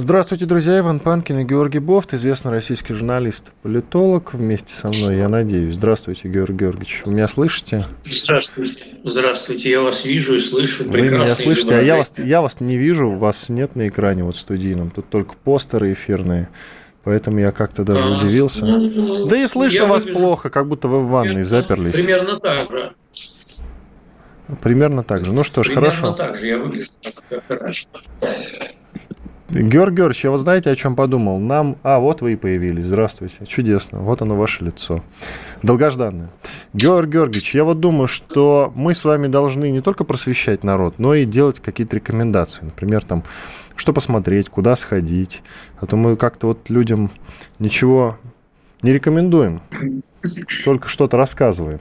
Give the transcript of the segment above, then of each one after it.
Здравствуйте, друзья. Иван Панкин и Георгий Бофт, известный российский журналист, политолог вместе со мной, я надеюсь. Здравствуйте, Георгий Георгиевич. Вы меня слышите? Здравствуйте. Здравствуйте. Я вас вижу и слышу. Вы меня слышите, а я вас, я вас не вижу, вас нет на экране вот студийном. Тут только постеры эфирные. Поэтому я как-то даже а, удивился. Ну, да и слышно вас выгляжу... плохо, как будто вы в ванной заперлись. Примерно так же. Примерно так же. Ну что ж, Примерно хорошо. так же я выгляжу, хорошо. Георг Георгиевич, я вот знаете, о чем подумал? Нам... А, вот вы и появились. Здравствуйте. Чудесно. Вот оно, ваше лицо. Долгожданное. Георг Георгиевич, я вот думаю, что мы с вами должны не только просвещать народ, но и делать какие-то рекомендации. Например, там, что посмотреть, куда сходить. А то мы как-то вот людям ничего не рекомендуем, только что-то рассказываем.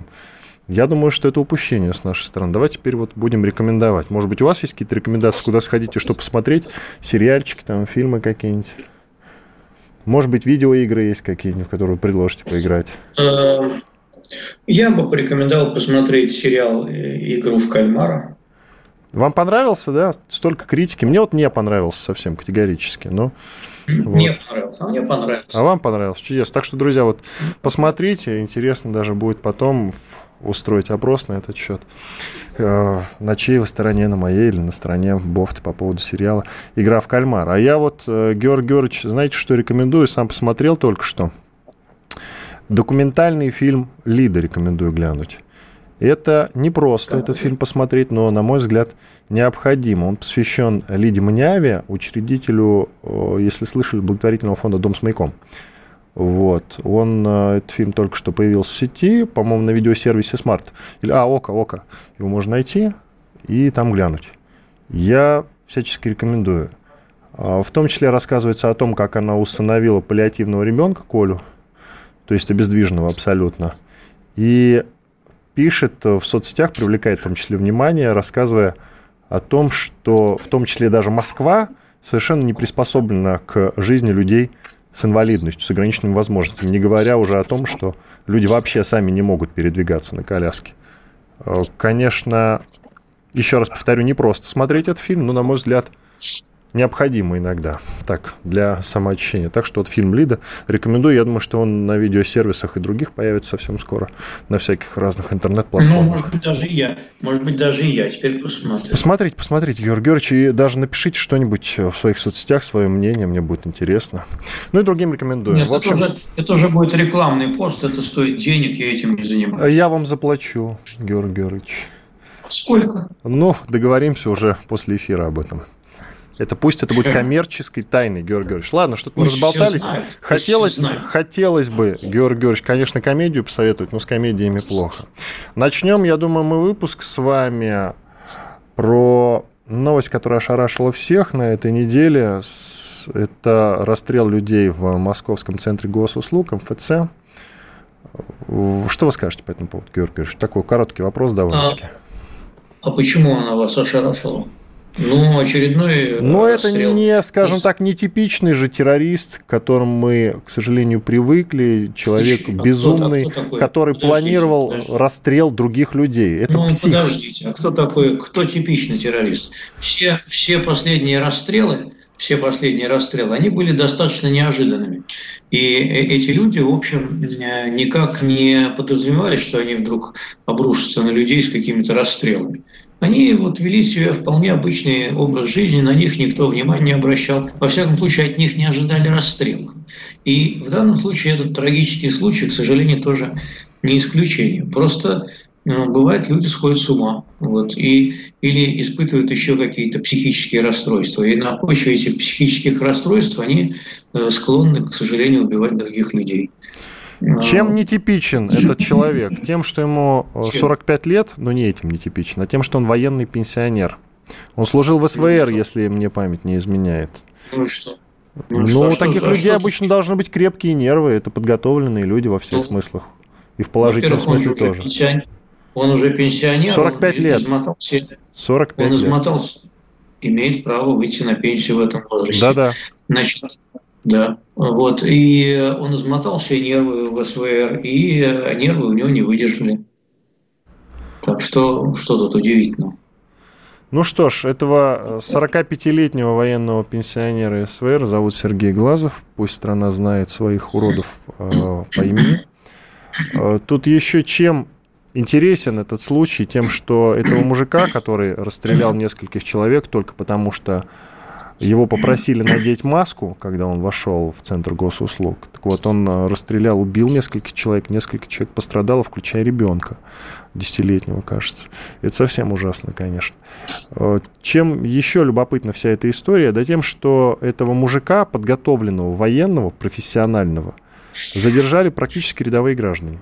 Я думаю, что это упущение с нашей стороны. Давайте теперь вот будем рекомендовать. Может быть, у вас есть какие-то рекомендации, куда сходить и что посмотреть? Сериальчики, там, фильмы какие-нибудь? Может быть, видеоигры есть какие-нибудь, в которые вы предложите поиграть? Э, я бы порекомендовал посмотреть сериал «Игру в кальмара». Вам понравился, да? Столько критики. Мне вот не понравился совсем категорически. Но, Мне вот. понравился, а мне понравился. А вам понравился? Чудесно. Так что, друзья, вот посмотрите. Интересно даже будет потом устроить опрос на этот счет. Э, на чьей вы стороне, на моей или на стороне Бофта по поводу сериала «Игра в кальмар». А я вот, э, Георг Георгиевич, знаете, что рекомендую? Сам посмотрел только что. Документальный фильм «Лида» рекомендую глянуть. Это не просто этот фильм посмотреть, но, на мой взгляд, необходимо. Он посвящен Лиде Маниаве, учредителю, э, если слышали, благотворительного фонда «Дом с маяком». Вот. Он, э, этот фильм только что появился в сети, по-моему, на видеосервисе Smart. Или, а, Ока, Ока. Его можно найти и там глянуть. Я всячески рекомендую. А, в том числе рассказывается о том, как она установила паллиативного ребенка, Колю, то есть обездвиженного абсолютно. И пишет в соцсетях, привлекает в том числе внимание, рассказывая о том, что в том числе даже Москва совершенно не приспособлена к жизни людей с инвалидностью, с ограниченными возможностями, не говоря уже о том, что люди вообще сами не могут передвигаться на коляске. Э, конечно, еще раз повторю, не просто смотреть этот фильм, но, на мой взгляд, необходимо иногда, так, для самоочищения. Так что вот фильм «Лида» рекомендую. Я думаю, что он на видеосервисах и других появится совсем скоро, на всяких разных интернет-платформах. Ну, может быть, даже и я. Может быть, даже и я теперь посмотрю. Посмотрите, посмотрите, Георгий Георгиевич, и даже напишите что-нибудь в своих соцсетях, свое мнение, мне будет интересно. Ну и другим рекомендую. Нет, в общем, это, уже, это уже будет рекламный пост, это стоит денег, я этим не занимаюсь. Я вам заплачу, Георгий Георгиевич. Сколько? Ну, договоримся уже после эфира об этом. Это пусть это будет коммерческой тайной, Георгий Георгиевич. Ладно, что-то мы разболтались. Хотелось, хотелось бы, Георгий Георгиевич, конечно, комедию посоветовать, но с комедиями плохо. Начнем, я думаю, мы выпуск с вами про новость, которая ошарашила всех на этой неделе. Это расстрел людей в Московском центре госуслуг, МФЦ. Что вы скажете по этому поводу, Георгий Георгиевич? Такой короткий вопрос довольно-таки. А, а почему она вас ошарашила? Ну, очередной Но расстрел. это не, скажем так, не типичный же террорист, к которому мы, к сожалению, привыкли. Человек а безумный, кто, а кто который подождите, планировал подождите. расстрел других людей. Это ну, псих. подождите, а кто такой, кто типичный террорист? Все, все последние расстрелы, все последние расстрелы, они были достаточно неожиданными. И э, эти люди, в общем, никак не подразумевали, что они вдруг обрушатся на людей с какими-то расстрелами. Они вот вели себя вполне обычный образ жизни, на них никто внимания не обращал. Во всяком случае, от них не ожидали расстрелов. И в данном случае этот трагический случай, к сожалению, тоже не исключение. Просто ну, бывает, люди сходят с ума вот, и, или испытывают еще какие-то психические расстройства. И на почве этих психических расстройств они э, склонны, к сожалению, убивать других людей. Чем нетипичен этот человек? Тем, что ему 45 э, лет, но не этим нетипичен, а тем, что он военный пенсионер. Он служил в СВР, ну, если мне память не изменяет. Ну и что? Ну, ну что, у таких что, людей что обычно должны быть крепкие нервы, это подготовленные люди во всех ну, смыслах. И в положительном смысле тоже. Пенсионер, он уже пенсионер. 45 он лет. Измотался, 45 он лет. измотался. Имеет право выйти на пенсию в этом возрасте. Да-да. Значит, да. Вот. И он измотал все нервы в СВР, и нервы у него не выдержали. Так что, что тут удивительно. Ну что ж, этого 45-летнего военного пенсионера СВР зовут Сергей Глазов. Пусть страна знает своих уродов э, по имени. Э, тут еще чем интересен этот случай, тем, что этого мужика, который расстрелял нескольких человек только потому, что его попросили надеть маску, когда он вошел в центр госуслуг. Так вот, он э, расстрелял, убил нескольких человек, несколько человек пострадало, включая ребенка десятилетнего, кажется. Это совсем ужасно, конечно. Э, чем еще любопытна вся эта история? Да тем, что этого мужика, подготовленного военного, профессионального, задержали практически рядовые граждане.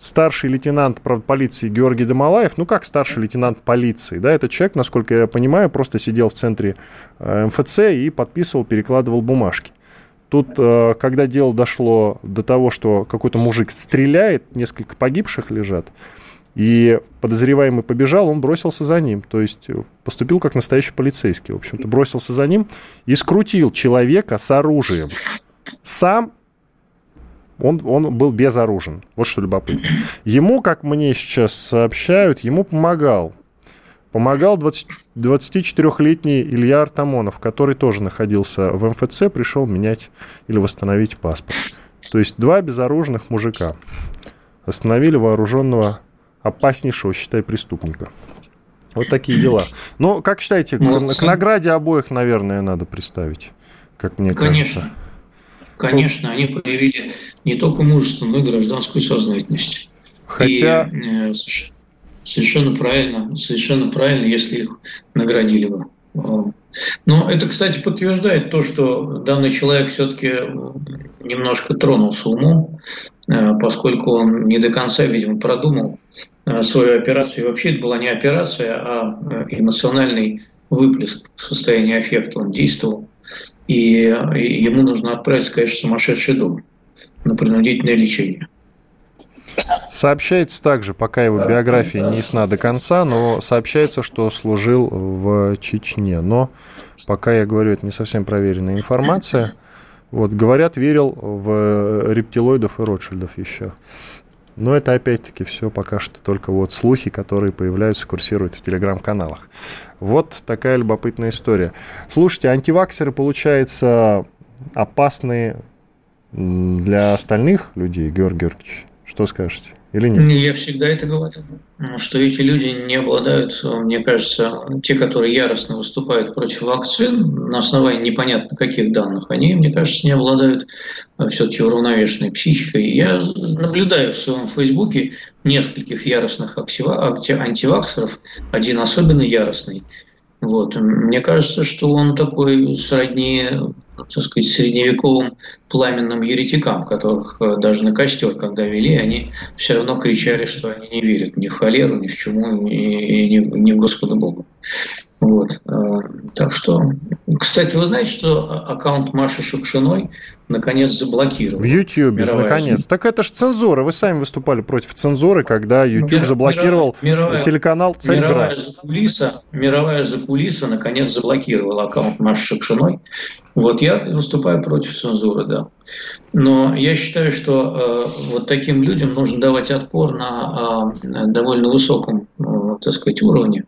Старший лейтенант правда, полиции Георгий Домалаев, ну как старший лейтенант полиции, да, этот человек, насколько я понимаю, просто сидел в центре э, МФЦ и подписывал, перекладывал бумажки. Тут, э, когда дело дошло до того, что какой-то мужик стреляет, несколько погибших лежат, и подозреваемый побежал, он бросился за ним. То есть э, поступил как настоящий полицейский, в общем-то. Бросился за ним и скрутил человека с оружием. Сам он, он был безоружен. Вот что любопытно. Ему, как мне сейчас сообщают, ему помогал. Помогал 20, 24-летний Илья Артамонов, который тоже находился в МФЦ, пришел менять или восстановить паспорт. То есть два безоружных мужика остановили вооруженного опаснейшего, считай, преступника. Вот такие дела. Ну, как считаете, к, к награде обоих, наверное, надо представить, как мне Конечно. кажется. Конечно, они проявили не только мужество, но и гражданскую сознательность. Хотя... И, э, совершенно правильно, совершенно правильно, если их наградили бы. Но это, кстати, подтверждает то, что данный человек все-таки немножко тронулся умом, э, поскольку он не до конца, видимо, продумал э, свою операцию. И вообще это была не операция, а эмоциональный выплеск состояния аффекта. Он действовал и ему нужно отправиться, конечно, в сумасшедший дом на принудительное лечение. Сообщается также, пока его биография не ясна до конца, но сообщается, что служил в Чечне. Но пока я говорю, это не совсем проверенная информация. Вот, говорят, верил в рептилоидов и Ротшильдов еще. Но это опять-таки все пока что только вот слухи, которые появляются, курсируют в телеграм-каналах. Вот такая любопытная история. Слушайте, антиваксеры, получается, опасны для остальных людей, Георгий Георгиевич? Что скажете? Или нет? Я всегда это говорил, что эти люди не обладают, мне кажется, те, которые яростно выступают против вакцин на основании непонятно каких данных, они, мне кажется, не обладают э, все-таки уравновешенной психикой. Я наблюдаю в своем фейсбуке нескольких яростных антиваксеров, один особенно яростный. Вот. Мне кажется, что он такой сродни так сказать, средневековым пламенным еретикам, которых э, даже на костер, когда вели, они все равно кричали, что они не верят ни в холеру, ни в чему, ни, ни, ни в Господа Бога. Вот. Э, так что, кстати, вы знаете, что аккаунт Маши Шукшиной наконец заблокирован? В YouTube, наконец. Так это же цензура. Вы сами выступали против цензуры, когда YouTube Мир, заблокировал мировая, телеканал Царьград. Мировая закулиса, мировая закулиса наконец заблокировала аккаунт Маши Шукшиной. Вот я выступаю против цензуры, да. Но я считаю, что э, вот таким людям нужно давать отпор на э, довольно высоком, э, так сказать, уровне,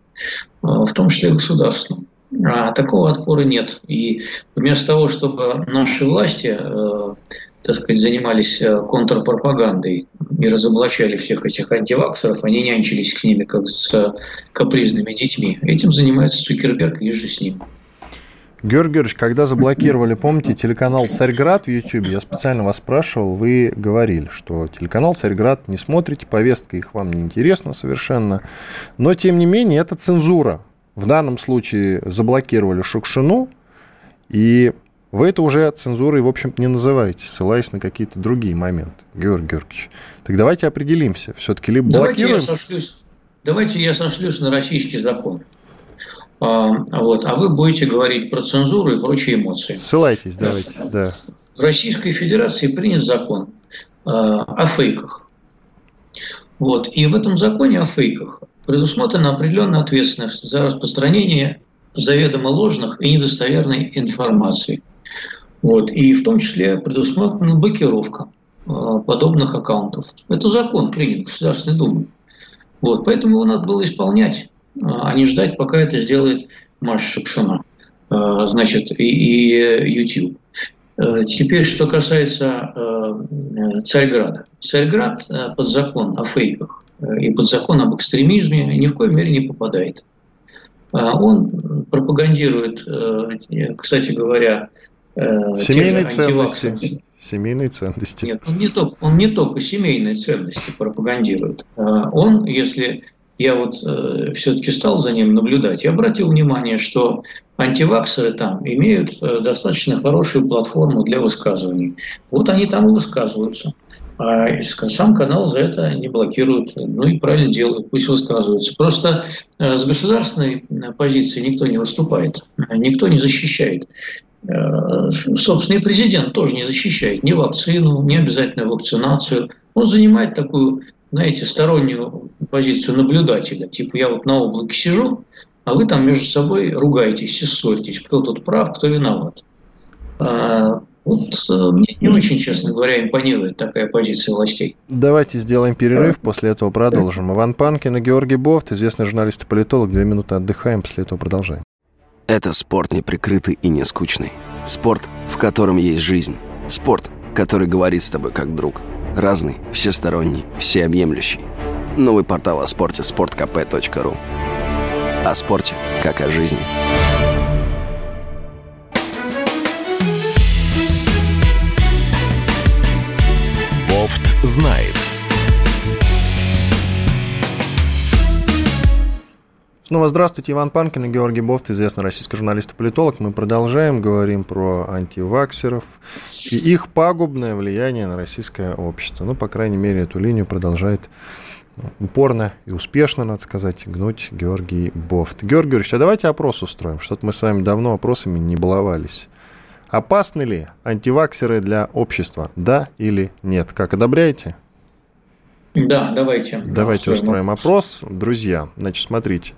э, в том числе государственном. А такого отпора нет. И вместо того, чтобы наши власти, э, так сказать, занимались э, контрпропагандой и разоблачали всех этих антиваксеров, они нянчились к ними как с капризными детьми. Этим занимается Цукерберг и же с ним. Георгий Георгиевич, когда заблокировали, помните, телеканал «Царьград» в YouTube, я специально вас спрашивал, вы говорили, что телеканал «Царьград» не смотрите, повестка их вам не интересна совершенно, но, тем не менее, это цензура. В данном случае заблокировали Шукшину, и вы это уже цензурой, в общем-то, не называете, ссылаясь на какие-то другие моменты, Георгий Георгиевич. Так давайте определимся. Все-таки либо давайте блокируем... Я сошлюсь, давайте я сошлюсь на российский закон. А, вот, а вы будете говорить про цензуру и прочие эмоции. Ссылайтесь, давайте, да. В Российской Федерации принят закон а, о фейках. Вот. И в этом законе о фейках предусмотрена определенная ответственность за распространение заведомо ложных и недостоверной информации. Вот. И в том числе предусмотрена блокировка э, подобных аккаунтов. Это закон принят Государственной Думой. Вот. Поэтому его надо было исполнять, а не ждать, пока это сделает Маша Шапшина, э, значит, и, и YouTube. Теперь, что касается Царьграда. Царьград под закон о фейках и под закон об экстремизме ни в коей мере не попадает. Он пропагандирует, кстати говоря, Э, Семейные ценности. Семейные ценности. Нет, он не, только, он не только семейные ценности пропагандирует. А он, если я вот э, все-таки стал за ним наблюдать, я обратил внимание, что антиваксеры там имеют э, достаточно хорошую платформу для высказываний. Вот они там и высказываются. А сам канал за это не блокируют. Ну и правильно делают, пусть высказываются. Просто э, с государственной позиции никто не выступает, никто не защищает. Э, собственно, и президент тоже не защищает ни вакцину, ни обязательную вакцинацию. Он занимает такую, знаете, стороннюю позицию наблюдателя. Типа я вот на облаке сижу, а вы там между собой ругаетесь и ссоритесь, кто тут прав, кто виноват. А, вот э, мне не очень, честно говоря, импонирует такая позиция властей. Давайте сделаем перерыв, после этого продолжим. Иван Панкин и Георгий Бофт, известный журналист и политолог. Две минуты отдыхаем, после этого продолжаем. Это спорт неприкрытый и не скучный. Спорт, в котором есть жизнь. Спорт, который говорит с тобой как друг. Разный, всесторонний, всеобъемлющий. Новый портал о спорте – sportkp.ru О спорте, как о жизни. Бофт знает. Снова здравствуйте, Иван Панкин и Георгий Бофт, известный российский журналист и политолог. Мы продолжаем, говорим про антиваксеров и их пагубное влияние на российское общество. Ну, по крайней мере, эту линию продолжает упорно и успешно, надо сказать, гнуть Георгий Бофт. Георгий Георгиевич, а давайте опрос устроим. Что-то мы с вами давно опросами не баловались. Опасны ли антиваксеры для общества? Да или нет? Как, одобряете? Да, давайте. Давайте устроим опрос. Друзья, значит, смотрите.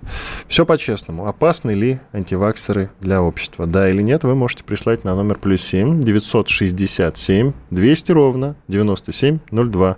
Все по-честному. Опасны ли антиваксеры для общества? Да или нет, вы можете прислать на номер плюс 7 967 200 ровно 9702.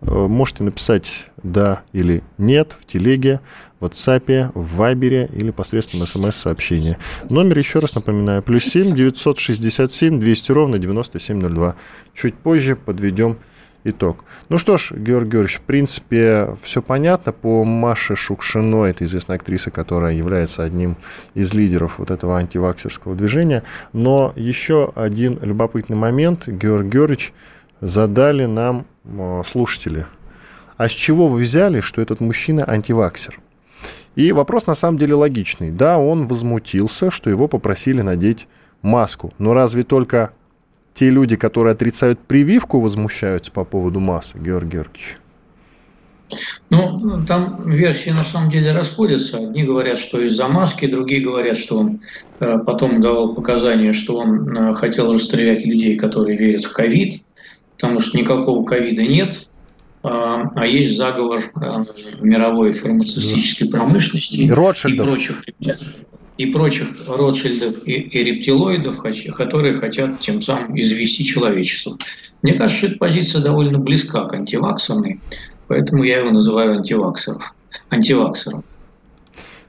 Э, можете написать «да» или «нет» в телеге, в WhatsApp, в Вайбере или посредством смс-сообщения. Номер, еще раз напоминаю, плюс 7 967 200 ровно 9702. Чуть позже подведем итог. Ну что ж, Георгий Георгиевич, в принципе, все понятно. По Маше Шукшиной, это известная актриса, которая является одним из лидеров вот этого антиваксерского движения. Но еще один любопытный момент, Георгий Георгиевич, задали нам э, слушатели. А с чего вы взяли, что этот мужчина антиваксер? И вопрос на самом деле логичный. Да, он возмутился, что его попросили надеть маску. Но разве только те люди, которые отрицают прививку, возмущаются по поводу массы, Георгий Георгиевич? Ну, там версии на самом деле расходятся. Одни говорят, что из-за маски, другие говорят, что он э, потом давал показания, что он э, хотел расстрелять людей, которые верят в ковид, потому что никакого ковида нет, э, а есть заговор э, мировой фармацевтической промышленности и, и прочих и прочих Ротшильдов и, и рептилоидов, которые хотят тем самым извести человечество. Мне кажется, эта позиция довольно близка к антиваксерной, поэтому я его называю антиваксеров, антиваксером.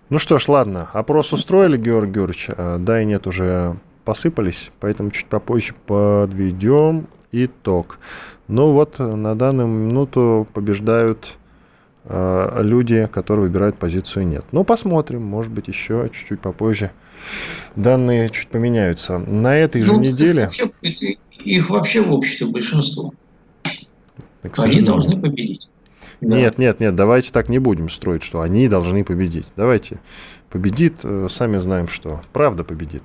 Ну что ж, ладно, опрос устроили, Георгий Георгиевич, а, да и нет, уже посыпались, поэтому чуть попозже подведем итог. Ну вот, на данную минуту побеждают люди, которые выбирают позицию нет. Но посмотрим, может быть, еще чуть-чуть попозже данные чуть поменяются. На этой ну, же неделе... Их вообще в обществе большинство. Они должны победить. Нет, нет, нет, давайте так не будем строить, что они должны победить. Давайте победит, э, сами знаем, что правда победит.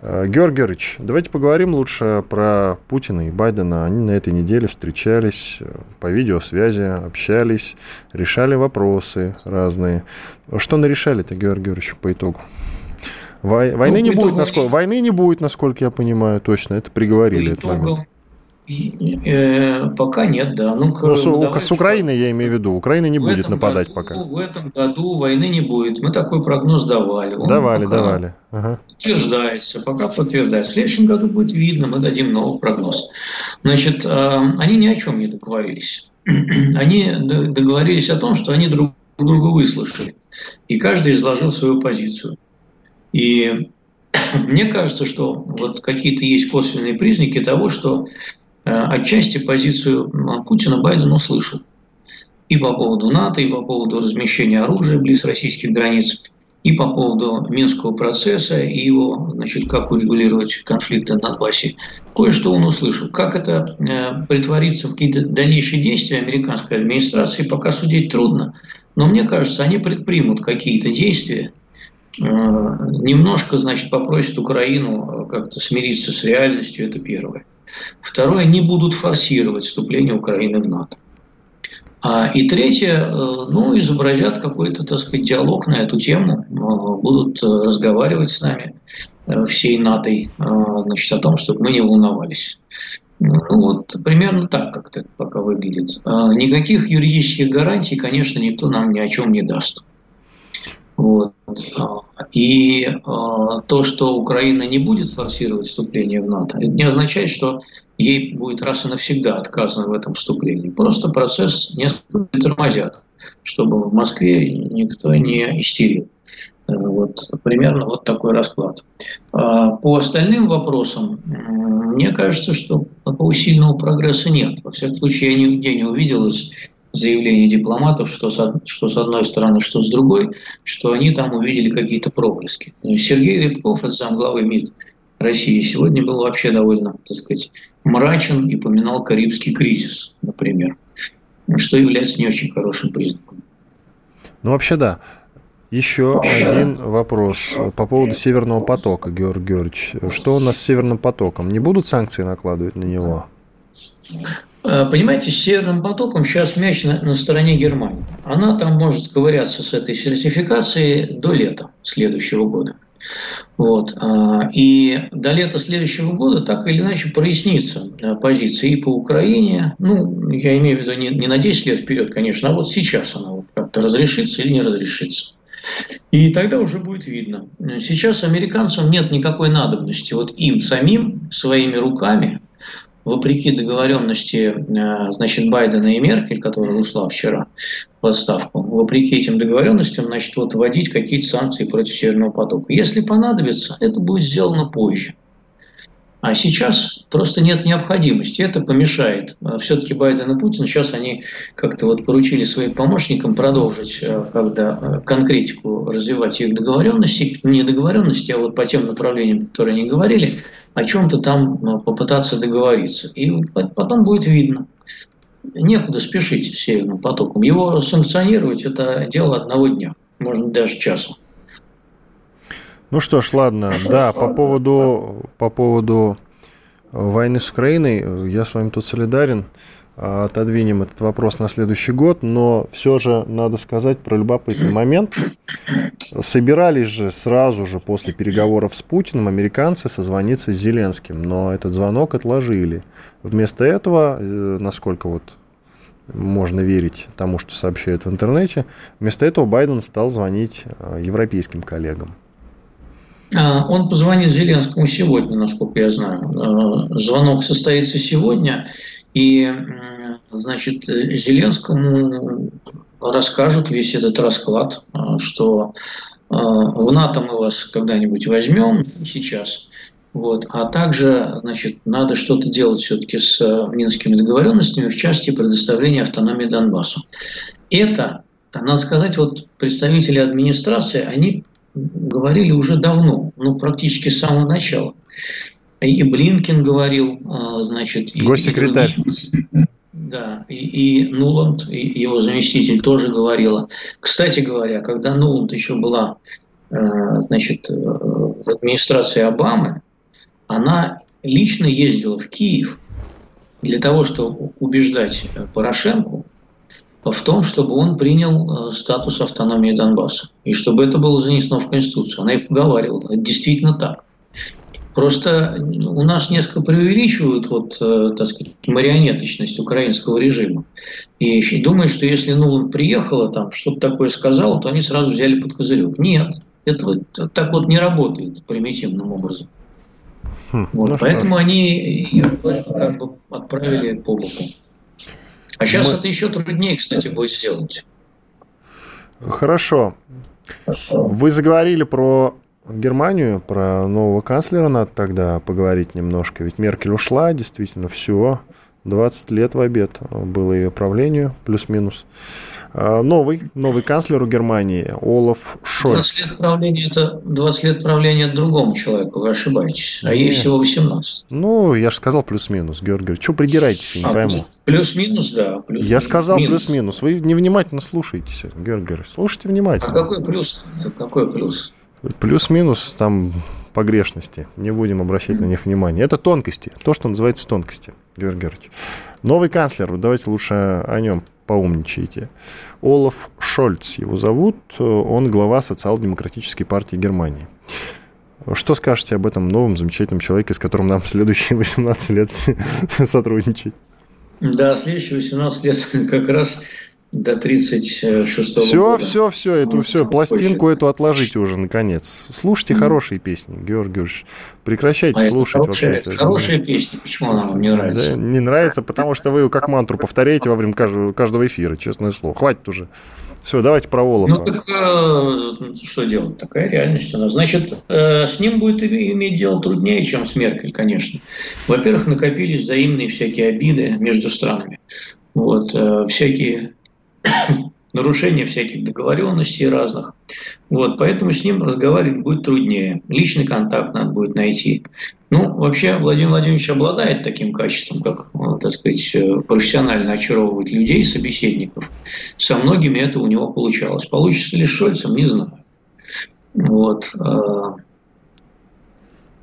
Э, Георгий Георгиевич, давайте поговорим лучше про Путина и Байдена. Они на этой неделе встречались э, по видеосвязи, общались, решали вопросы разные. Что нарешали-то, Георгий Георгиевич, по итогу? Войны, ну, не будет, насколько, войны не будет, насколько я понимаю, точно. Это приговорили по итогам, Э, пока нет, да. Ну, ну, с, давай, с Украиной я имею в виду. Украина не будет нападать году, пока. В этом году войны не будет. Мы такой прогноз давали. Он давали, давали. Ага. Подтверждается, пока подтверждается. В следующем году будет видно, мы дадим новый прогноз. Значит, э, они ни о чем не договорились. Они договорились о том, что они друг друга выслушали. И каждый изложил свою позицию. И мне кажется, что вот какие-то есть косвенные признаки того, что отчасти позицию Путина Байден услышал. И по поводу НАТО, и по поводу размещения оружия близ российских границ, и по поводу Минского процесса, и его, значит, как урегулировать конфликты на Донбассе. Кое-что он услышал. Как это э, притворится в какие-то дальнейшие действия американской администрации, пока судить трудно. Но мне кажется, они предпримут какие-то действия, э, немножко, значит, попросят Украину э, как-то смириться с реальностью, это первое. Второе, не будут форсировать вступление Украины в НАТО. А, и третье, э, ну, изобразят какой-то, так сказать, диалог на эту тему, будут разговаривать с нами всей НАТО, значит, о том, чтобы мы не волновались. Ну, вот примерно так как-то пока выглядит. А, никаких юридических гарантий, конечно, никто нам ни о чем не даст. Вот. А, и а, то, что Украина не будет форсировать вступление в НАТО, это не означает, что ей будет раз и навсегда отказано в этом вступлении. Просто процесс несколько тормозят, чтобы в Москве никто не истерил. Вот примерно вот такой расклад. По остальным вопросам, мне кажется, что такого сильного прогресса нет. Во всяком случае, я нигде не увидел из заявлений дипломатов, что с, что с одной стороны, что с другой, что они там увидели какие-то проблески. Сергей Рябков, это замглавы МИД России, сегодня был вообще довольно, так сказать, мрачен и поминал Карибский кризис, например, что является не очень хорошим признаком. Ну, вообще, да. Еще один вопрос по поводу Северного потока, Георгий Георгиевич. Что у нас с Северным потоком? Не будут санкции накладывать на него? Э, понимаете, с Северным потоком сейчас мяч на, на стороне Германии. Она там может ковыряться с этой сертификацией до лета следующего года. Вот. А, и до лета следующего года так или иначе прояснится э, позиция и по Украине. Ну, я имею в виду не, не на 10 лет вперед, конечно, а вот сейчас она вот как-то разрешится или не разрешится. И тогда уже будет видно. Сейчас американцам нет никакой надобности вот им самим своими руками, вопреки договоренности э, значит, Байдена и Меркель, которая ушла вчера в отставку, вопреки этим договоренностям, значит, вот вводить какие-то санкции против Северного потока. Если понадобится, это будет сделано позже. А сейчас просто нет необходимости. Это помешает. А Все-таки Байден и Путин сейчас они как-то вот поручили своим помощникам продолжить э, когда, э, конкретику развивать их договоренности. Не договоренности, а вот по тем направлениям, которые они говорили, о чем-то там попытаться договориться. И потом будет видно. Некуда спешить с Северным потоком. Его санкционировать – это дело одного дня, может даже часа. Ну что ж, ладно. Да, по поводу, по поводу э, войны с Украиной, э, я с вами тут солидарен. А, отодвинем этот вопрос на следующий год, но все же надо сказать про любопытный момент. Собирались же сразу же после переговоров с Путиным американцы созвониться с Зеленским, но этот звонок отложили. Вместо этого, э, насколько вот можно верить тому, что сообщают в интернете, вместо этого Байден стал звонить европейским коллегам. А, он позвонит Зеленскому сегодня, насколько я знаю. А, звонок состоится сегодня, и значит, Зеленскому расскажут весь этот расклад, а, что в НАТО мы вас когда-нибудь возьмем сейчас, вот. А также, значит, надо что-то делать все-таки с минскими договоренностями, в части предоставления автономии Донбассу. Это, надо сказать, вот представители администрации, они говорили уже давно, ну, практически с самого начала. И Блинкин говорил, а, значит... Госсекретарь. И, да, и, и Нуланд, и его заместитель тоже говорила. Кстати говоря, когда Нуланд еще была, а, значит, э, в администрации Обамы, она лично ездила в Киев для того, чтобы убеждать Порошенко в том, чтобы он принял э, статус автономии Донбасса. И чтобы это было занесено в Конституцию. Она их уговаривала. Это действительно так. Просто у нас несколько преувеличивают вот, э, так сказать, марионеточность украинского режима. И думают, что если Нуланд приехала там, что-то такое сказала, то они сразу взяли под козырек. Нет, это вот так вот не работает примитивным образом. Хм, вот, ну поэтому они ее как бы отправили по боку. А сейчас Мы... это еще труднее, кстати, будет сделать. Хорошо. Хорошо. Вы заговорили про Германию, про нового канцлера надо тогда поговорить немножко. Ведь Меркель ушла, действительно, все. 20 лет в обед было ее правлению, плюс-минус. Новый, новый канцлер у Германии, Олаф Шольц. 20 лет правления это 20 лет правления другому человеку, вы ошибаетесь. А ей всего 18. Ну, я же сказал плюс-минус, Георгий. Что придираетесь, я не а, пойму. Плюс-минус, да. Плюс я сказал плюс-минус. Вы невнимательно слушаетесь, Георгий. Слушайте внимательно. А какой плюс? Какой плюс? Плюс-минус там погрешности. Не будем обращать на них внимание. Это тонкости. То, что называется тонкости, Георгий Георгиевич. Новый канцлер, давайте лучше о нем поумничайте. Олаф Шольц его зовут. Он глава социал-демократической партии Германии. Что скажете об этом новом замечательном человеке, с которым нам следующие 18 лет сотрудничать? Да, следующие 18 лет как раз до 36 все, года. Все, все, эту, все, пластинку хочет. эту отложите уже, наконец. Слушайте mm-hmm. хорошие песни, Георгий Георгиевич. Прекращайте а слушать вообще. Это хорошие песни, почему она вам не нравится? Да, не нравится, потому что вы как мантру повторяете во время каждого, каждого эфира, честное слово. Хватит уже. Все, давайте про Волофа. Ну, так э, что делать? Такая реальность у нас. Значит, э, с ним будет иметь дело труднее, чем с Меркель, конечно. Во-первых, накопились взаимные всякие обиды между странами. Вот, э, всякие нарушение всяких договоренностей разных. Вот, поэтому с ним разговаривать будет труднее. Личный контакт надо будет найти. Ну, вообще, Владимир Владимирович обладает таким качеством, как, ну, так сказать, профессионально очаровывать людей, собеседников. Со многими это у него получалось. Получится ли с Шольцем, не знаю. Вот. А,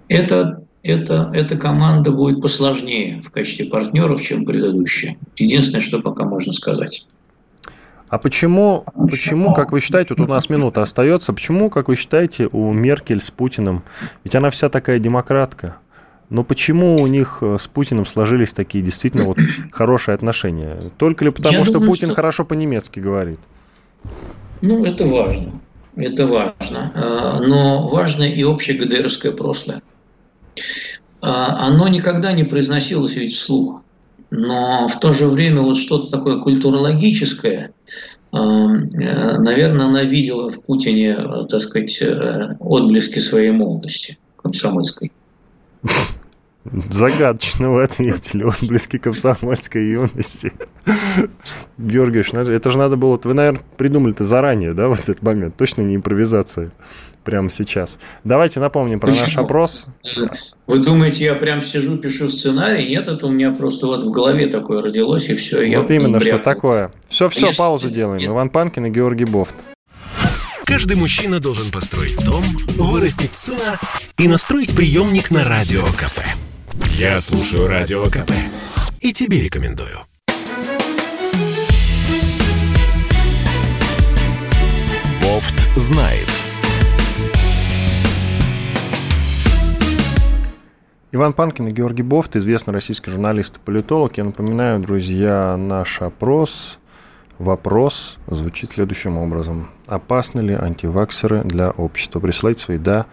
это, это, эта команда будет посложнее в качестве партнеров, чем предыдущая. Единственное, что пока можно сказать. А почему, почему, как вы считаете, вот у нас минута остается, почему, как вы считаете, у Меркель с Путиным, ведь она вся такая демократка, но почему у них э, с Путиным сложились такие действительно вот хорошие отношения? Только ли потому, Я что думаю, Путин что... хорошо по-немецки говорит? Ну, это важно. Это важно. А, но важно и общее ГДРское прошлое. А, оно никогда не произносилось ведь вслух но в то же время вот что-то такое культурологическое, э, наверное, она видела в Путине, э, так сказать, э, отблески своей молодости комсомольской. Загадочно вы ответили, отблески комсомольской юности. Георгий, это же надо было... Вы, наверное, придумали-то заранее, да, вот этот момент? Точно не импровизация прямо сейчас. Давайте напомним про Почему? наш опрос. Вы думаете, я прям сижу, пишу сценарий? Нет, это у меня просто вот в голове такое родилось, и все. Вот я именно, что такое. Все-все, Если... паузу делаем. Нет. Иван Панкин и Георгий Бофт. Каждый мужчина должен построить дом, вырастить сына и настроить приемник на Радио КП. Я слушаю Радио КП и тебе рекомендую. Бофт знает. Иван Панкин и Георгий Бофт, известный российский журналист и политолог. Я напоминаю, друзья, наш опрос, вопрос звучит следующим образом. Опасны ли антиваксеры для общества? Присылайте свои «да»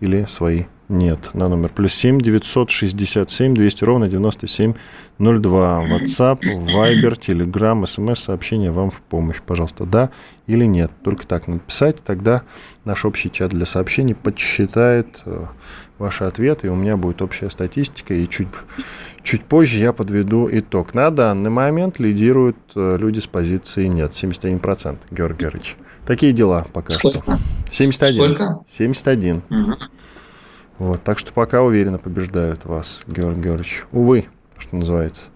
или свои «нет» на номер плюс 7 967 200 ровно 9702. WhatsApp, Viber, Telegram, смс-сообщение вам в помощь. Пожалуйста, «да» или «нет». Только так написать, тогда наш общий чат для сообщений подсчитает э, ваши ответы, и у меня будет общая статистика, и чуть, чуть позже я подведу итог. На данный момент лидируют э, люди с позиции нет, 71%, Георгий Георгиевич. Такие дела пока Сколько? что. 71. Сколько? 71. Угу. Вот, так что пока уверенно побеждают вас, Георгий Георгиевич. Увы, что называется.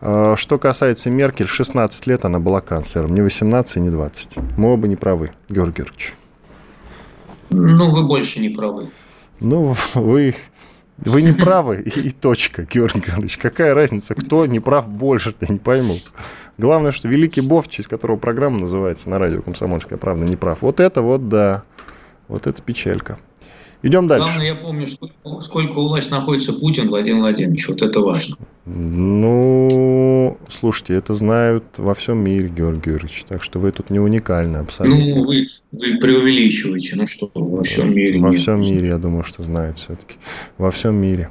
А, что касается Меркель, 16 лет она была канцлером, не 18 и не 20. Мы оба не правы, Георгий Георгиевич. Ну, вы больше не правы. Ну, вы, вы не правы, и, и точка, Георгий Георгиевич. Какая разница, кто не прав больше, я не пойму. Главное, что великий Бов, через которого программа называется на радио «Комсомольская правда» не прав. Вот это вот, да, вот это печалька. Идем дальше. Главное, я помню, сколько, сколько у власти находится Путин, Владимир Владимирович. Вот это важно. Ну, слушайте, это знают во всем мире, Георгий Георгиевич. Так что вы тут не уникальны абсолютно. Ну, вы, вы преувеличиваете. Ну что, во всем мире Во нет. всем мире, я думаю, что знают все-таки. Во всем мире.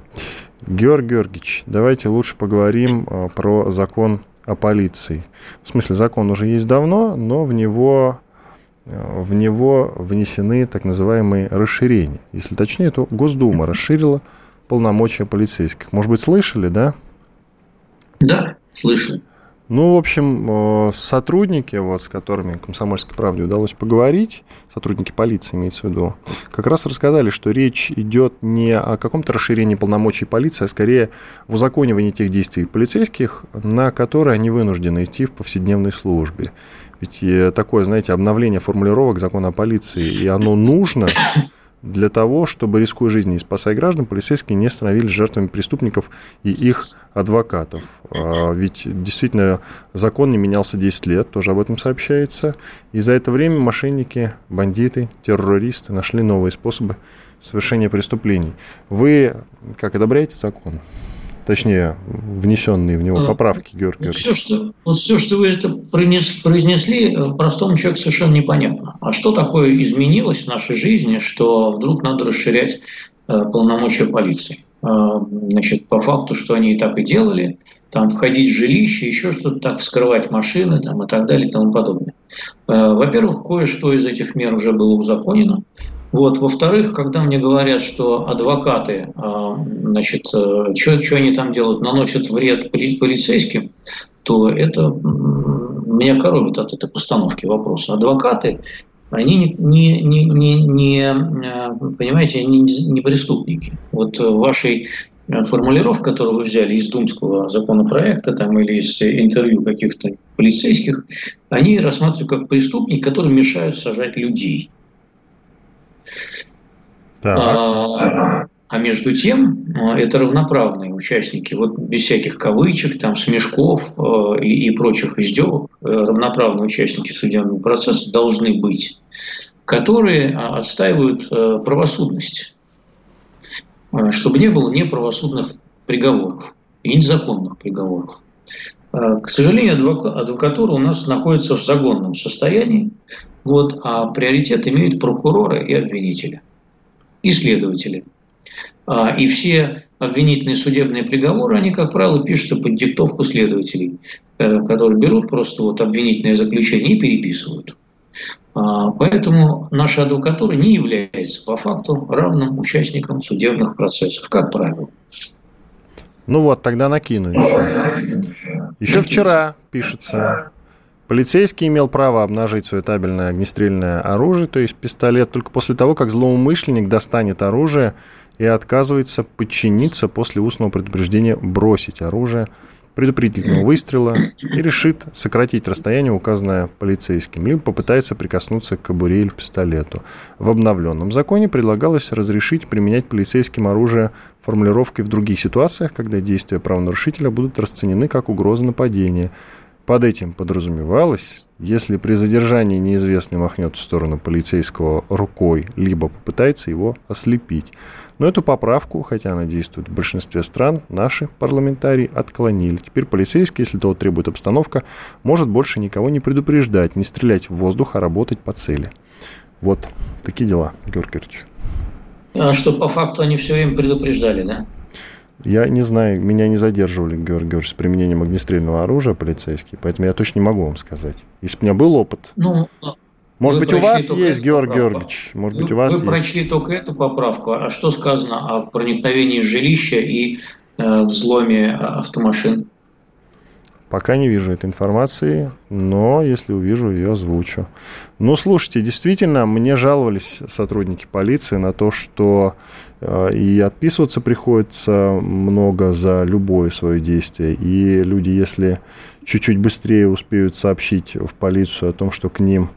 Георгий Георгиевич, давайте лучше поговорим а, про закон о полиции. В смысле, закон уже есть давно, но в него в него внесены так называемые расширения. Если точнее, то Госдума расширила полномочия полицейских. Может быть, слышали, да? Да, слышал. Ну, в общем, сотрудники, вот, с которыми Комсомольской правде удалось поговорить, сотрудники полиции имеется в виду, как раз рассказали, что речь идет не о каком-то расширении полномочий полиции, а скорее в узаконивании тех действий полицейских, на которые они вынуждены идти в повседневной службе. Ведь такое, знаете, обновление формулировок закона о полиции, и оно нужно для того, чтобы, рискуя жизнью и спасая граждан, полицейские не становились жертвами преступников и их адвокатов. Ведь действительно закон не менялся 10 лет, тоже об этом сообщается. И за это время мошенники, бандиты, террористы нашли новые способы совершения преступлений. Вы как одобряете закон? Точнее, внесенные в него поправки, Георгий вот все, что, вот все, что вы это произнесли, простому человеку совершенно непонятно. А что такое изменилось в нашей жизни, что вдруг надо расширять полномочия полиции? Значит, по факту, что они и так и делали, там входить в жилище, еще что-то так, вскрывать машины там, и так далее и тому подобное. Во-первых, кое-что из этих мер уже было узаконено. Вот. Во-вторых, когда мне говорят, что адвокаты, значит, что, что они там делают, наносят вред полицейским, то это меня коробит от этой постановки вопроса. Адвокаты, они не, не, не, не понимаете, не, не преступники. Вот в вашей формулировке, которую вы взяли из думского законопроекта там, или из интервью каких-то полицейских, они рассматривают как преступник, который мешают сажать людей. А, а между тем, это равноправные участники, вот без всяких кавычек, там, смешков и, и прочих издевок, равноправные участники судебного процесса должны быть, которые отстаивают правосудность, чтобы не было неправосудных приговоров и незаконных приговоров. К сожалению, адвокатура у нас находится в загонном состоянии, вот, а приоритет имеют прокуроры и обвинители, и следователи. И все обвинительные судебные приговоры, они, как правило, пишутся под диктовку следователей, которые берут просто вот обвинительное заключение и переписывают. Поэтому наша адвокатура не является по факту равным участником судебных процессов, как правило. Ну вот, тогда накину еще. Еще вчера пишется, полицейский имел право обнажить свое табельное огнестрельное оружие, то есть пистолет, только после того, как злоумышленник достанет оружие и отказывается подчиниться после устного предупреждения бросить оружие, предупредительного выстрела и решит сократить расстояние, указанное полицейским, либо попытается прикоснуться к кобуре или пистолету. В обновленном законе предлагалось разрешить применять полицейским оружие формулировкой в других ситуациях, когда действия правонарушителя будут расценены как угроза нападения. Под этим подразумевалось, если при задержании неизвестный махнет в сторону полицейского рукой, либо попытается его ослепить. Но эту поправку, хотя она действует в большинстве стран, наши парламентарии отклонили. Теперь полицейский, если того требует обстановка, может больше никого не предупреждать, не стрелять в воздух, а работать по цели. Вот такие дела, Георгий Георгиевич. А что, по факту они все время предупреждали, да? Я не знаю, меня не задерживали, Георгий Георгиевич, с применением огнестрельного оружия полицейские, поэтому я точно не могу вам сказать. Если бы у меня был опыт, ну, может быть, у вас есть, Георгий Георгиевич? Может быть, у вас Вы есть. прочли только эту поправку. А что сказано о проникновении в жилище и э, взломе автомашин? Пока не вижу этой информации, но если увижу, ее озвучу. Ну, слушайте, действительно, мне жаловались сотрудники полиции на то, что э, и отписываться приходится много за любое свое действие. И люди, если чуть-чуть быстрее успеют сообщить в полицию о том, что к ним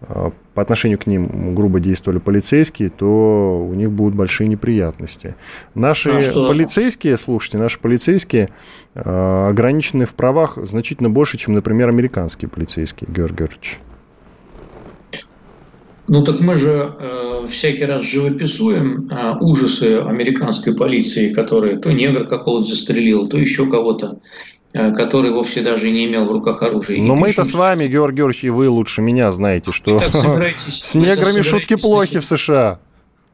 по отношению к ним грубо действовали полицейские, то у них будут большие неприятности. Наши а полицейские, слушайте, наши полицейские э, ограничены в правах значительно больше, чем, например, американские полицейские, Георгий Георгиевич. Ну так мы же э, всякий раз живописуем э, ужасы американской полиции, которые то негр какого-то застрелил, то еще кого-то э, который вовсе даже не имел в руках оружия. Но мы-то с вами, Георгий Георгиевич, и вы лучше меня знаете, что с неграми шутки плохи в США.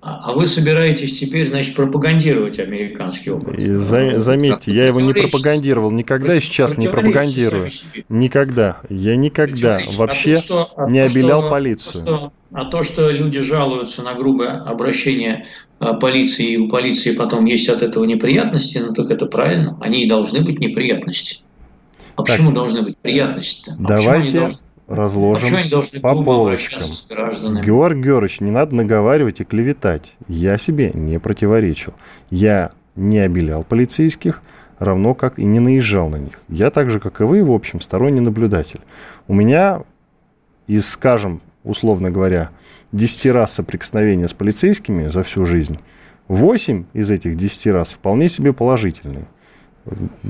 А, а вы собираетесь теперь, значит, пропагандировать американский опыт. И за, заметьте, я его не пропагандировал никогда и сейчас не пропагандирую. Никогда. Я никогда вообще а то, что, а не обелял полицию. А то, что люди жалуются на грубое обращение а, полиции, и у полиции потом есть от этого неприятности, ну так это правильно. Они и должны быть неприятности. А так, почему должны быть приятности-то? А давайте разложим а по полочкам. Георг Георгиевич, не надо наговаривать и клеветать. Я себе не противоречил. Я не обелял полицейских, равно как и не наезжал на них. Я так же, как и вы, в общем, сторонний наблюдатель. У меня из, скажем, условно говоря, 10 раз соприкосновения с полицейскими за всю жизнь, 8 из этих 10 раз вполне себе положительные.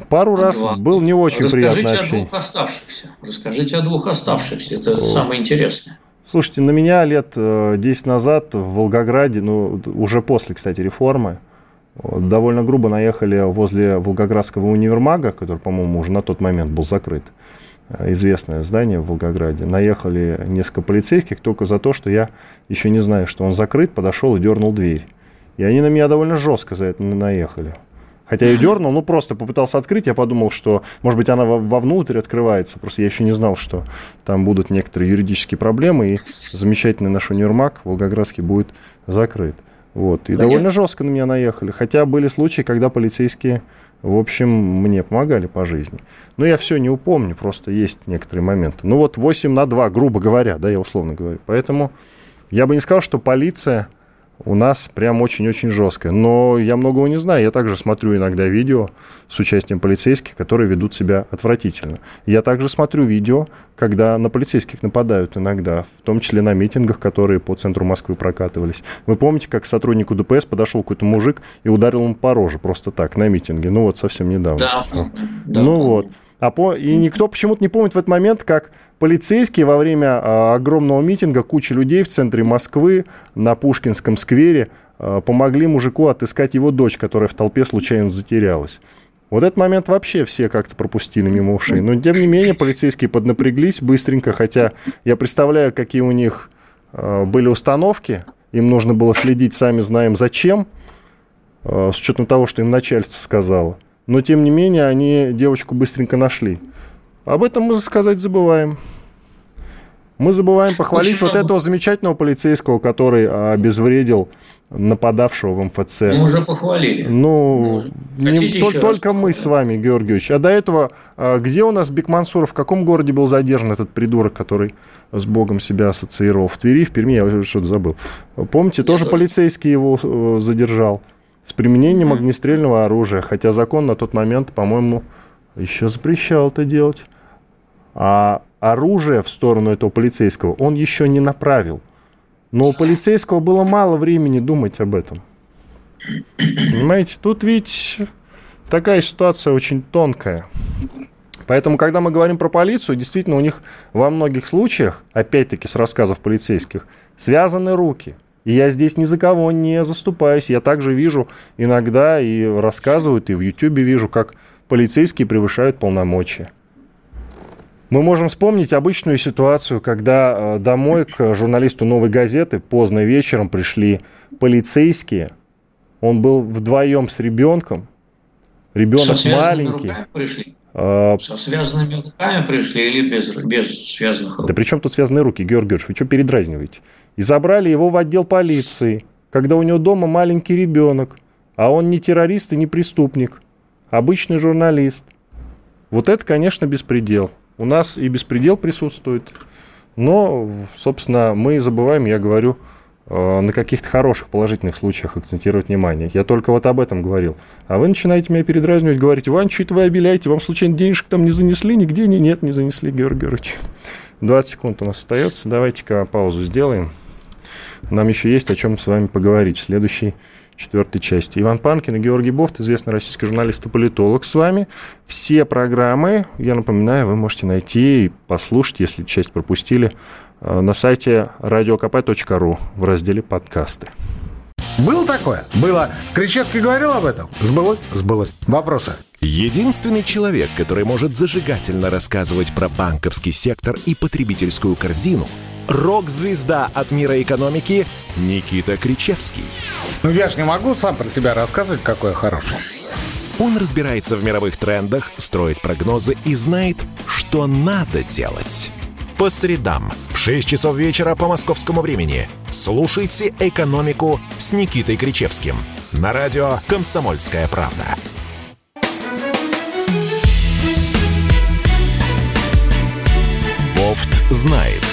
Пару раз Иван, был не очень приятно общение. Расскажите о двух оставшихся. Расскажите о двух оставшихся. Это О. самое интересное. Слушайте, на меня лет 10 э, назад в Волгограде, ну, уже после, кстати, реформы, довольно грубо наехали возле Волгоградского универмага, который, по-моему, уже на тот момент был закрыт, э, известное здание в Волгограде. Наехали несколько полицейских только за то, что я еще не знаю, что он закрыт, подошел и дернул дверь. И они на меня довольно жестко за это наехали. Хотя я дернул, ну просто попытался открыть, я подумал, что, может быть, она вовнутрь открывается. Просто я еще не знал, что там будут некоторые юридические проблемы, и замечательный наш универмаг Волгоградский будет закрыт. Вот. И Понятно. довольно жестко на меня наехали. Хотя были случаи, когда полицейские, в общем, мне помогали по жизни. Но я все не упомню, просто есть некоторые моменты. Ну вот 8 на 2, грубо говоря, да, я условно говорю. Поэтому я бы не сказал, что полиция у нас прям очень-очень жесткое. Но я многого не знаю. Я также смотрю иногда видео с участием полицейских, которые ведут себя отвратительно. Я также смотрю видео, когда на полицейских нападают иногда, в том числе на митингах, которые по центру Москвы прокатывались. Вы помните, как к сотруднику ДПС подошел какой-то мужик и ударил ему по роже просто так, на митинге? Ну вот совсем недавно. Да, да, ну вот. А по... И никто почему-то не помнит в этот момент, как полицейские во время а, огромного митинга, куча людей в центре Москвы на Пушкинском сквере а, помогли мужику отыскать его дочь, которая в толпе случайно затерялась. Вот этот момент вообще все как-то пропустили мимо ушей. Но, тем не менее, полицейские поднапряглись быстренько, хотя я представляю, какие у них э, были установки. Им нужно было следить, сами знаем, зачем, э, с учетом того, что им начальство сказало. Но, тем не менее, они девочку быстренько нашли. Об этом мы сказать забываем. Мы забываем похвалить Очень вот этого замечательного полицейского, который обезвредил нападавшего в МФЦ. Мы уже похвалили. Ну, не, то, только мы с вами, Георгиевич. А до этого, а, где у нас Бекмансуров, в каком городе был задержан этот придурок, который с Богом себя ассоциировал? В Твери, в Перми, я что-то забыл. Помните, я тоже, тоже полицейский его э, задержал с применением mm-hmm. огнестрельного оружия, хотя закон на тот момент, по-моему, еще запрещал это делать. А оружие в сторону этого полицейского он еще не направил. Но у полицейского было мало времени думать об этом. Понимаете, тут ведь такая ситуация очень тонкая. Поэтому, когда мы говорим про полицию, действительно, у них во многих случаях, опять-таки с рассказов полицейских, связаны руки – и я здесь ни за кого не заступаюсь. Я также вижу иногда и рассказывают, и в Ютьюбе вижу, как полицейские превышают полномочия. Мы можем вспомнить обычную ситуацию, когда э, домой к журналисту «Новой газеты» поздно вечером пришли полицейские. Он был вдвоем с ребенком. Ребенок маленький. Пришли. А, Со связанными руками пришли или без, без связанных рук? Да при чем тут связанные руки, Георгий Георгиевич? Вы что передразниваете? И забрали его в отдел полиции, когда у него дома маленький ребенок, а он не террорист и не преступник, обычный журналист. Вот это, конечно, беспредел. У нас и беспредел присутствует, но, собственно, мы забываем, я говорю, Э, на каких-то хороших положительных случаях акцентировать внимание. Я только вот об этом говорил. А вы начинаете меня передразнивать, говорить, Иван, что вы обеляете, вам случайно денежек там не занесли, нигде? Не, нет, не занесли, Георгий Георгиевич. 20 секунд у нас остается, давайте-ка паузу сделаем. Нам еще есть о чем с вами поговорить в следующей четвертой части. Иван Панкин и Георгий Бофт, известный российский журналист и политолог с вами. Все программы, я напоминаю, вы можете найти и послушать, если часть пропустили, э, на сайте radiokp.ru в разделе «Подкасты». Было такое? Было. Кричевский говорил об этом? Сбылось? Сбылось. Вопросы? Единственный человек, который может зажигательно рассказывать про банковский сектор и потребительскую корзину – рок-звезда от мира экономики Никита Кричевский. Ну я же не могу сам про себя рассказывать, какой я хороший. Он разбирается в мировых трендах, строит прогнозы и знает, что надо делать. По средам в 6 часов вечера по московскому времени слушайте «Экономику» с Никитой Кричевским на радио «Комсомольская правда». Бофт знает.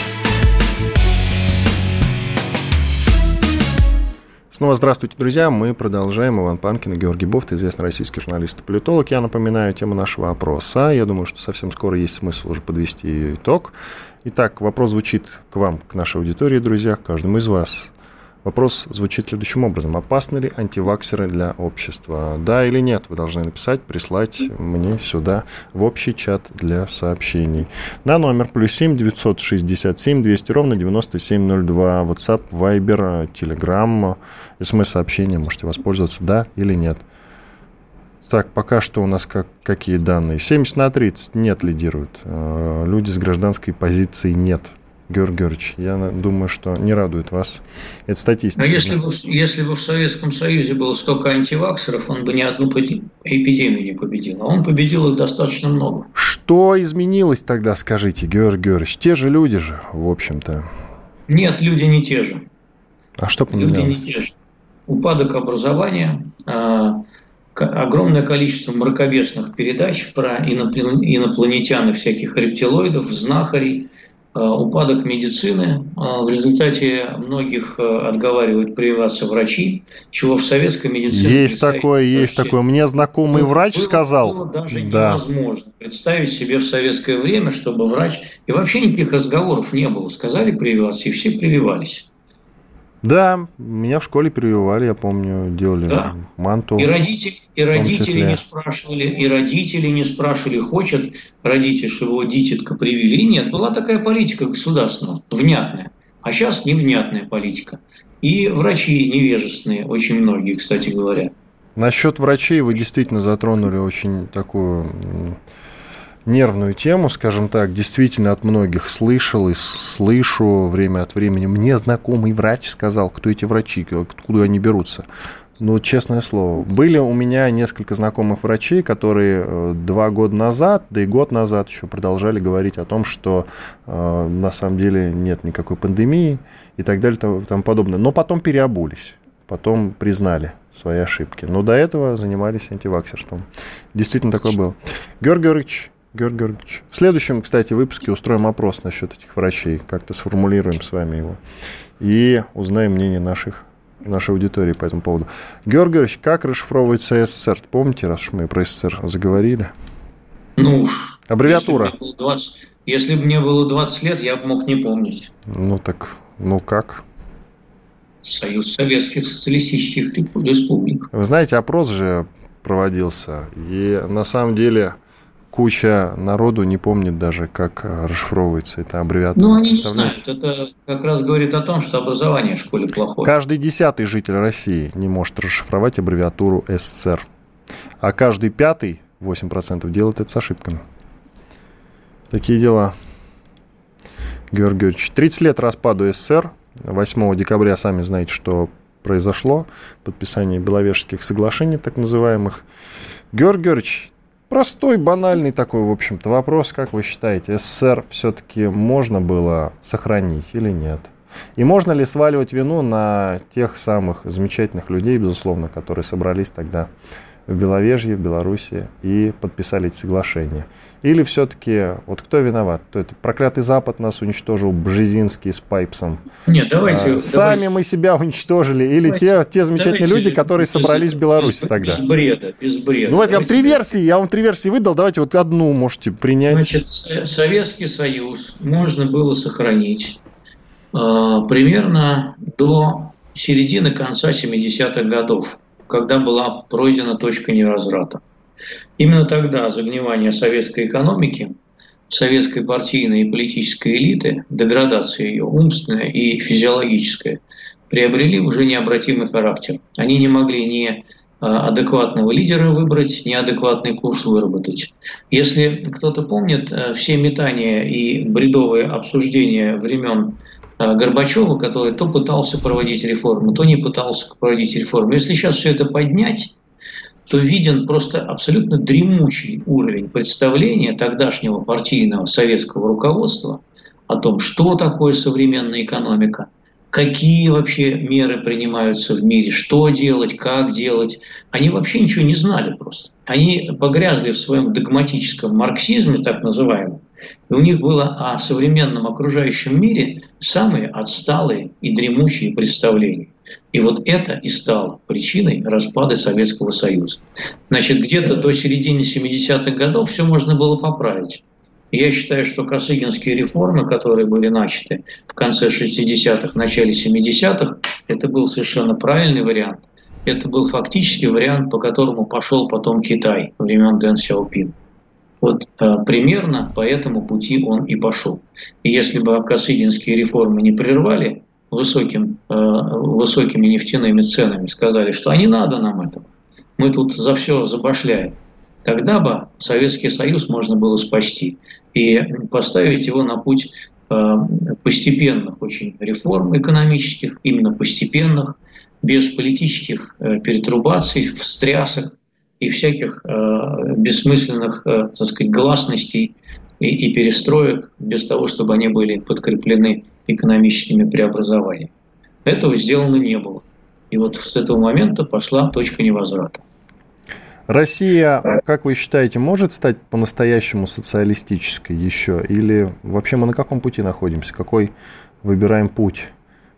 Снова здравствуйте, друзья. Мы продолжаем. Иван Панкин и Георгий Бофт, известный российский журналист и политолог. Я напоминаю тему нашего опроса. Я думаю, что совсем скоро есть смысл уже подвести итог. Итак, вопрос звучит к вам, к нашей аудитории, друзья, к каждому из вас. Вопрос звучит следующим образом. Опасны ли антиваксеры для общества? Да или нет? Вы должны написать, прислать мне сюда в общий чат для сообщений. На номер плюс 7 967 200 ровно 9702. WhatsApp, Viber, Telegram, смс-сообщение. Можете воспользоваться, да или нет. Так, пока что у нас как, какие данные? 70 на 30 нет лидируют. Э, люди с гражданской позицией нет. Георгий Георгиевич, я думаю, что не радует вас эта статистика. Но если бы, если бы в Советском Союзе было столько антиваксеров, он бы ни одну эпидемию не победил. А он победил их достаточно много. Что изменилось тогда, скажите, Георгий Георгиевич? Те же люди же, в общем-то. Нет, люди не те же. А что поменялось? Люди не те же. Упадок образования, а, огромное количество мракобесных передач про инопланетян и всяких рептилоидов, знахарей – упадок медицины. Э, в результате многих э, отговаривают прививаться врачи, чего в советской медицине... Есть такое, есть такое. Мне знакомый врач было, сказал... Было даже да. невозможно представить себе в советское время, чтобы врач... И вообще никаких разговоров не было. Сказали прививаться, и все прививались. Да, меня в школе прививали, я помню, делали да. манту. И родители, и родители не спрашивали, и родители не спрашивали, хочет родитель, чтобы его дитятка привили. И нет, была такая политика государственная, внятная. А сейчас невнятная политика. И врачи невежественные, очень многие, кстати говоря. Насчет врачей вы действительно затронули очень такую нервную тему, скажем так, действительно от многих слышал и слышу время от времени. Мне знакомый врач сказал, кто эти врачи, откуда они берутся. Ну, честное слово, были у меня несколько знакомых врачей, которые э, два года назад, да и год назад еще продолжали говорить о том, что э, на самом деле нет никакой пандемии и так далее и тому подобное. Но потом переобулись, потом признали свои ошибки. Но до этого занимались антиваксерством. Действительно такое было. Георгий Георгиевич, Георгий Георгиевич. В следующем, кстати, выпуске устроим опрос насчет этих врачей. Как-то сформулируем с вами его. И узнаем мнение наших нашей аудитории по этому поводу. Георгий Георгиевич, как расшифровывается СССР? Помните, раз уж мы про СССР заговорили? Ну, Аббревиатура. Если бы, 20, если бы мне было 20 лет, я бы мог не помнить. Ну так, ну как? Союз Советских Социалистических Республик. Вы знаете, опрос же проводился. И на самом деле куча народу не помнит даже, как э, расшифровывается эта аббревиатура. Ну, они не знают. Это как раз говорит о том, что образование в школе плохое. Каждый десятый житель России не может расшифровать аббревиатуру СССР. А каждый пятый, 8%, делает это с ошибками. Такие дела. Георгий Георгиевич, 30 лет распаду СССР. 8 декабря, сами знаете, что произошло. Подписание Беловежских соглашений, так называемых. Георгий Георгиевич, Простой, банальный такой, в общем-то, вопрос. Как вы считаете, СССР все-таки можно было сохранить или нет? И можно ли сваливать вину на тех самых замечательных людей, безусловно, которые собрались тогда в Беловежье, в Беларуси и подписали эти соглашения? Или все-таки, вот кто виноват? То это проклятый Запад нас уничтожил, Бжезинский с Пайпсом. Нет, давайте. А, сами давайте. мы себя уничтожили. Или давайте, те, те замечательные давайте, люди, которые без, собрались в Беларуси без, тогда. Без бреда, без бреда. Ну, вот я вам три версии, я вам три версии выдал, давайте вот одну можете принять. Значит, Советский Союз можно было сохранить э, примерно до середины конца 70-х годов, когда была пройдена точка невозврата. Именно тогда загнивание советской экономики советской партийной и политической элиты, деградация ее умственная и физиологическая, приобрели уже необратимый характер. Они не могли ни а, адекватного лидера выбрать, неадекватный курс выработать. Если кто-то помнит э, все метания и бредовые обсуждения времен Горбачева, который то пытался проводить реформы, то не пытался проводить реформы. Если сейчас все это поднять, то виден просто абсолютно дремучий уровень представления тогдашнего партийного советского руководства о том, что такое современная экономика – какие вообще меры принимаются в мире, что делать, как делать. Они вообще ничего не знали просто. Они погрязли в своем догматическом марксизме, так называемом. И у них было о современном окружающем мире самые отсталые и дремучие представления. И вот это и стало причиной распада Советского Союза. Значит, где-то до середины 70-х годов все можно было поправить. Я считаю, что косыгинские реформы, которые были начаты в конце 60-х, начале 70-х, это был совершенно правильный вариант. Это был фактически вариант, по которому пошел потом Китай времен Дэн Сяопин. Вот э, примерно по этому пути он и пошел. И если бы косыгинские реформы не прервали высоким, э, высокими нефтяными ценами, сказали, что а не надо нам этого, мы тут за все забашляем, Тогда бы Советский Союз можно было спасти и поставить его на путь э, постепенных очень реформ экономических, именно постепенных, без политических э, перетрубаций, встрясок и всяких э, бессмысленных, так сказать, гласностей и перестроек, без того, чтобы они были подкреплены экономическими преобразованиями. Этого сделано не было. И вот с этого момента пошла точка невозврата. Россия, как вы считаете, может стать по-настоящему социалистической еще? Или вообще мы на каком пути находимся? Какой выбираем путь?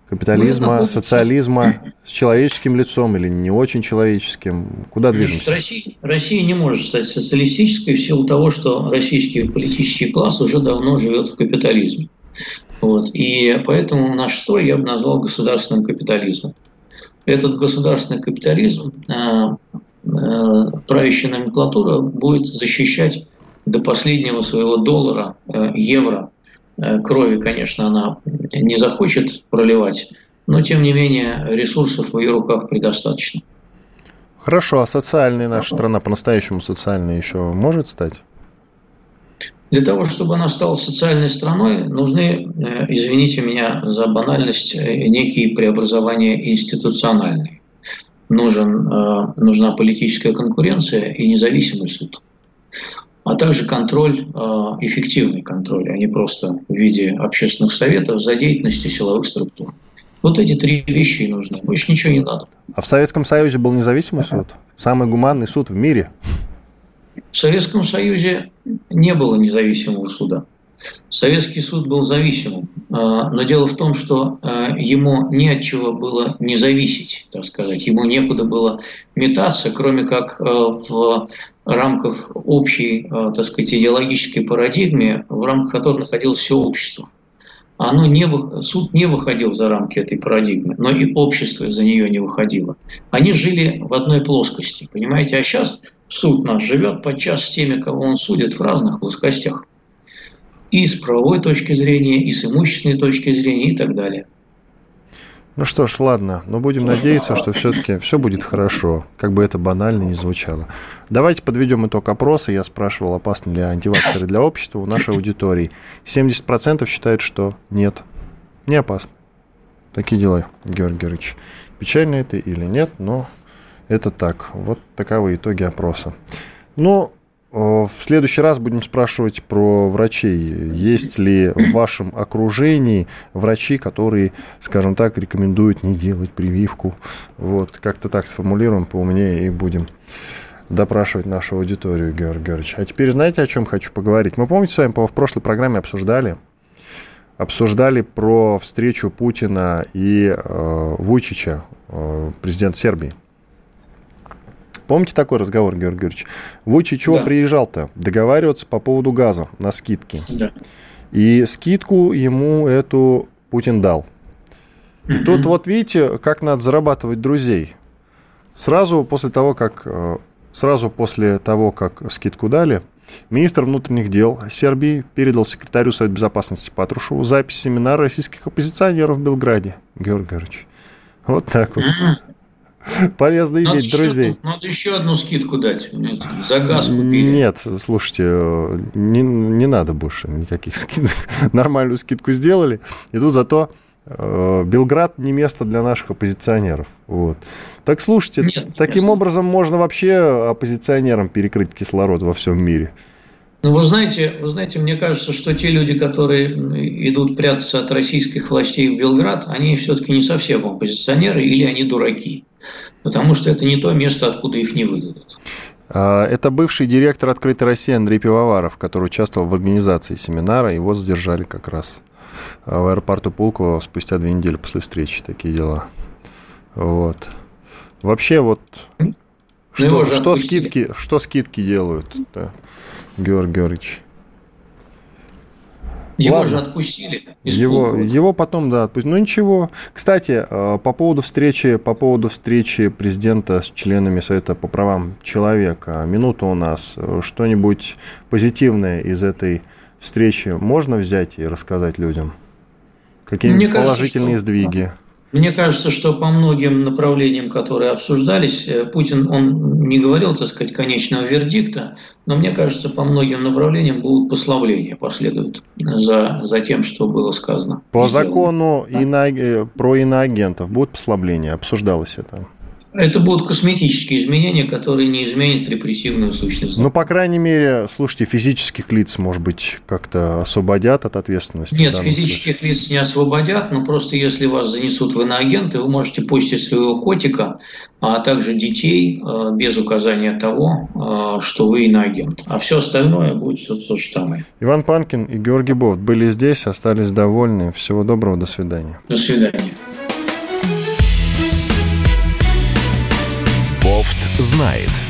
Капитализма, социализма с человеческим лицом или не очень человеческим? Куда движемся? Россия, Россия не может стать социалистической в силу того, что российский политический класс уже давно живет в капитализме. Вот. И поэтому наш строй я бы назвал государственным капитализмом. Этот государственный капитализм Э, правящая номенклатура будет защищать до последнего своего доллара, э, евро. Э, крови, конечно, она не захочет проливать, но, тем не менее, ресурсов в ее руках предостаточно. Хорошо, а социальная наша страна по-настоящему социальной еще может стать? Для того, чтобы она стала социальной страной, нужны, извините меня за банальность, некие преобразования институциональные нужен, э, нужна политическая конкуренция и независимый суд, а также контроль, э, эффективный контроль, а не просто в виде общественных советов за деятельностью силовых структур. Вот эти три вещи нужны. Больше ничего не надо. А в Советском Союзе был независимый суд? Самый гуманный суд в мире? В Советском Союзе не было независимого суда. Советский суд был зависимым, а, но дело в том, что а, ему не от чего было не зависеть, так сказать. Ему некуда было метаться, кроме как а, в рамках общей, так сказать, идеологической парадигмы, в рамках которой находилось все общество. Оно не, суд не выходил за рамки этой парадигмы, но и общество за нее не выходило. Они жили в одной плоскости, понимаете? А сейчас суд наш живет подчас с теми, кого он судит в разных плоскостях и с правовой точки зрения, и с имущественной точки зрения и так далее. Ну что ж, ладно, но будем надеяться, что все-таки все будет хорошо, как бы это банально не звучало. Давайте подведем итог опроса. Я спрашивал, опасны ли антиваксеры для общества у нашей аудитории. 70% считают, что нет, не опасно. Такие дела, Георгий Георгиевич. Печально это или нет, но это так. Вот таковы итоги опроса. Ну, в следующий раз будем спрашивать про врачей. Есть ли в вашем окружении врачи, которые, скажем так, рекомендуют не делать прививку? Вот, как-то так сформулируем поумнее и будем допрашивать нашу аудиторию, Георгий Георгиевич. А теперь знаете, о чем хочу поговорить? Мы, помните, с вами в прошлой программе обсуждали, обсуждали про встречу Путина и э, Вучича, э, президент Сербии. Помните такой разговор, Георгий Георгиевич? Вучи чего да. приезжал-то? Договариваться по поводу газа на скидки. Да. И скидку ему эту Путин дал. И mm тут вот видите, как надо зарабатывать друзей. Сразу после того, как э, сразу после того, как скидку дали, Министр внутренних дел Сербии передал секретарю Совета Безопасности Патрушеву запись семинара российских оппозиционеров в Белграде. Георгий Георгиевич. Вот так вот. Полезно надо иметь друзей. Одну, надо еще одну скидку дать. За газ купили. Нет, слушайте, не, не надо больше никаких скидок. Нормальную скидку сделали. И тут зато э, Белград не место для наших оппозиционеров. Вот. Так слушайте, Нет, таким место. образом можно вообще оппозиционерам перекрыть кислород во всем мире. Ну, вы знаете, вы знаете, мне кажется, что те люди, которые идут прятаться от российских властей в Белград, они все-таки не совсем оппозиционеры или они дураки. Потому что это не то место, откуда их не выдадут. А, это бывший директор «Открытой России» Андрей Пивоваров, который участвовал в организации семинара. Его задержали как раз а, в аэропорту Пулково спустя две недели после встречи. Такие дела. Вот. Вообще вот... Ну, что, что, скидки, что скидки делают? Да. Георгий Георгиевич. Его Ладно. же отпустили. Его, его потом, да, отпустили. Ну ничего. Кстати, э, по поводу встречи, по поводу встречи президента с членами Совета по правам человека. Минута у нас. Что-нибудь позитивное из этой встречи можно взять и рассказать людям? Какие-нибудь положительные кажется, что... сдвиги? Мне кажется, что по многим направлениям, которые обсуждались, э, Путин, он не говорил, так сказать, конечного вердикта, но мне кажется, по многим направлениям будут послабления последуют за, за тем, что было сказано. По закону да? ино... Э, про иноагентов будут послабления? Обсуждалось это? Это будут косметические изменения, которые не изменят репрессивную сущность. Ну, по крайней мере, слушайте, физических лиц, может быть, как-то освободят от ответственности? Нет, физических случае. лиц не освободят, но просто если вас занесут в иноагенты, вы можете пустить своего котика, а также детей э, без указания того, э, что вы иноагент. А все остальное будет все то же самое. Иван Панкин и Георгий Бовт были здесь, остались довольны. Всего доброго, до свидания. До свидания. Знает.